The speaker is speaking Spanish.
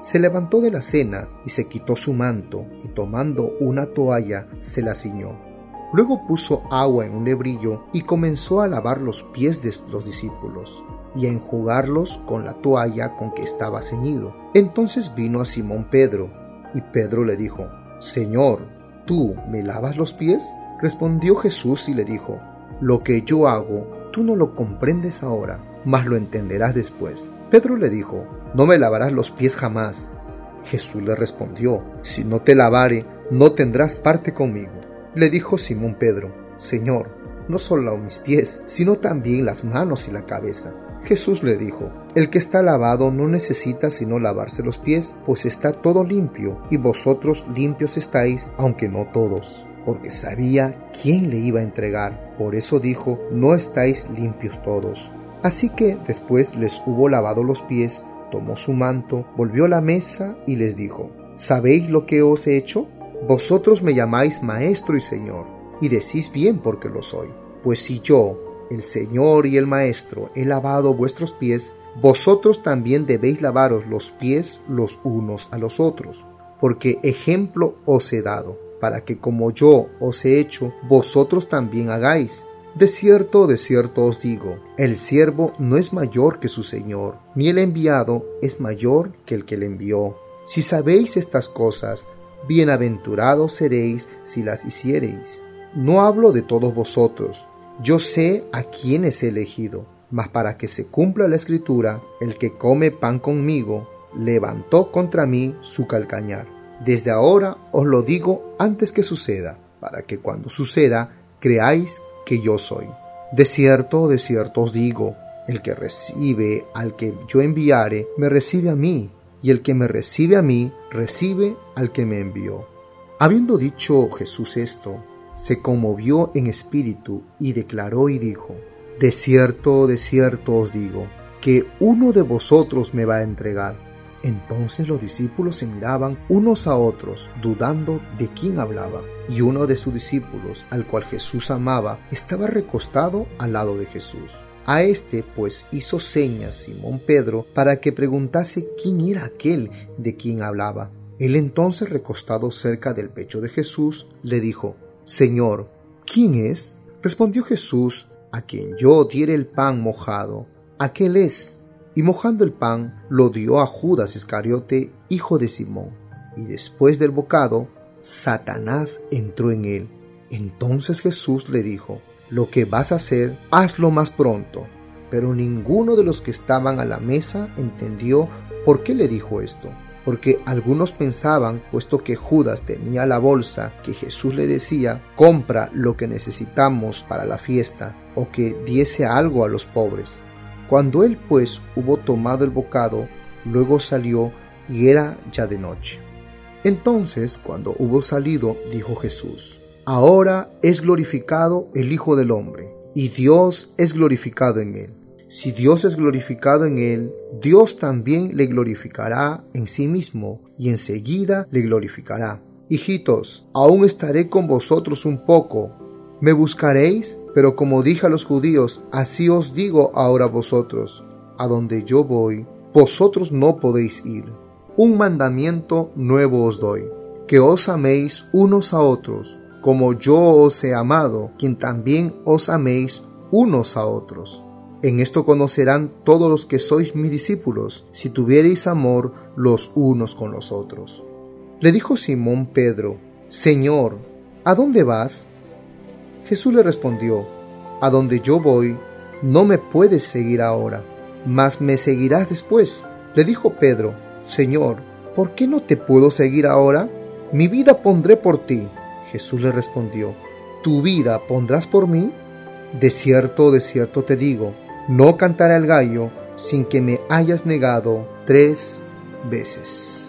Se levantó de la cena y se quitó su manto y tomando una toalla se la ciñó. Luego puso agua en un lebrillo y comenzó a lavar los pies de los discípulos y a enjugarlos con la toalla con que estaba ceñido. Entonces vino a Simón Pedro y Pedro le dijo, Señor, ¿tú me lavas los pies? Respondió Jesús y le dijo, Lo que yo hago Tú no lo comprendes ahora, mas lo entenderás después. Pedro le dijo, No me lavarás los pies jamás. Jesús le respondió, Si no te lavare, no tendrás parte conmigo. Le dijo Simón Pedro, Señor, no solo mis pies, sino también las manos y la cabeza. Jesús le dijo, El que está lavado no necesita sino lavarse los pies, pues está todo limpio, y vosotros limpios estáis, aunque no todos porque sabía quién le iba a entregar. Por eso dijo, no estáis limpios todos. Así que después les hubo lavado los pies, tomó su manto, volvió a la mesa y les dijo, ¿sabéis lo que os he hecho? Vosotros me llamáis maestro y señor, y decís bien porque lo soy. Pues si yo, el señor y el maestro, he lavado vuestros pies, vosotros también debéis lavaros los pies los unos a los otros, porque ejemplo os he dado para que como yo os he hecho, vosotros también hagáis. De cierto, de cierto os digo, el siervo no es mayor que su Señor, ni el enviado es mayor que el que le envió. Si sabéis estas cosas, bienaventurados seréis si las hiciereis. No hablo de todos vosotros, yo sé a quiénes he elegido, mas para que se cumpla la escritura, el que come pan conmigo, levantó contra mí su calcañar. Desde ahora os lo digo antes que suceda, para que cuando suceda creáis que yo soy. De cierto, de cierto os digo, el que recibe al que yo enviare, me recibe a mí, y el que me recibe a mí, recibe al que me envió. Habiendo dicho Jesús esto, se conmovió en espíritu y declaró y dijo, De cierto, de cierto os digo, que uno de vosotros me va a entregar. Entonces los discípulos se miraban unos a otros, dudando de quién hablaba. Y uno de sus discípulos, al cual Jesús amaba, estaba recostado al lado de Jesús. A este pues hizo señas Simón Pedro para que preguntase quién era aquel de quien hablaba. Él entonces recostado cerca del pecho de Jesús, le dijo, Señor, ¿quién es? Respondió Jesús, a quien yo diere el pan mojado, aquel es y mojando el pan lo dio a Judas Iscariote, hijo de Simón. Y después del bocado, Satanás entró en él. Entonces Jesús le dijo, lo que vas a hacer, hazlo más pronto. Pero ninguno de los que estaban a la mesa entendió por qué le dijo esto. Porque algunos pensaban, puesto que Judas tenía la bolsa, que Jesús le decía, compra lo que necesitamos para la fiesta, o que diese algo a los pobres. Cuando él pues hubo tomado el bocado, luego salió y era ya de noche. Entonces, cuando hubo salido, dijo Jesús, Ahora es glorificado el Hijo del Hombre, y Dios es glorificado en él. Si Dios es glorificado en él, Dios también le glorificará en sí mismo, y enseguida le glorificará. Hijitos, aún estaré con vosotros un poco, me buscaréis, pero como dije a los judíos, así os digo ahora vosotros, a donde yo voy, vosotros no podéis ir. Un mandamiento nuevo os doy, que os améis unos a otros, como yo os he amado, quien también os améis unos a otros. En esto conocerán todos los que sois mis discípulos, si tuviereis amor los unos con los otros. Le dijo Simón Pedro, Señor, ¿a dónde vas? Jesús le respondió, A donde yo voy, no me puedes seguir ahora, mas me seguirás después. Le dijo Pedro, Señor, ¿por qué no te puedo seguir ahora? Mi vida pondré por ti. Jesús le respondió, ¿tu vida pondrás por mí? De cierto, de cierto te digo, no cantará el gallo sin que me hayas negado tres veces.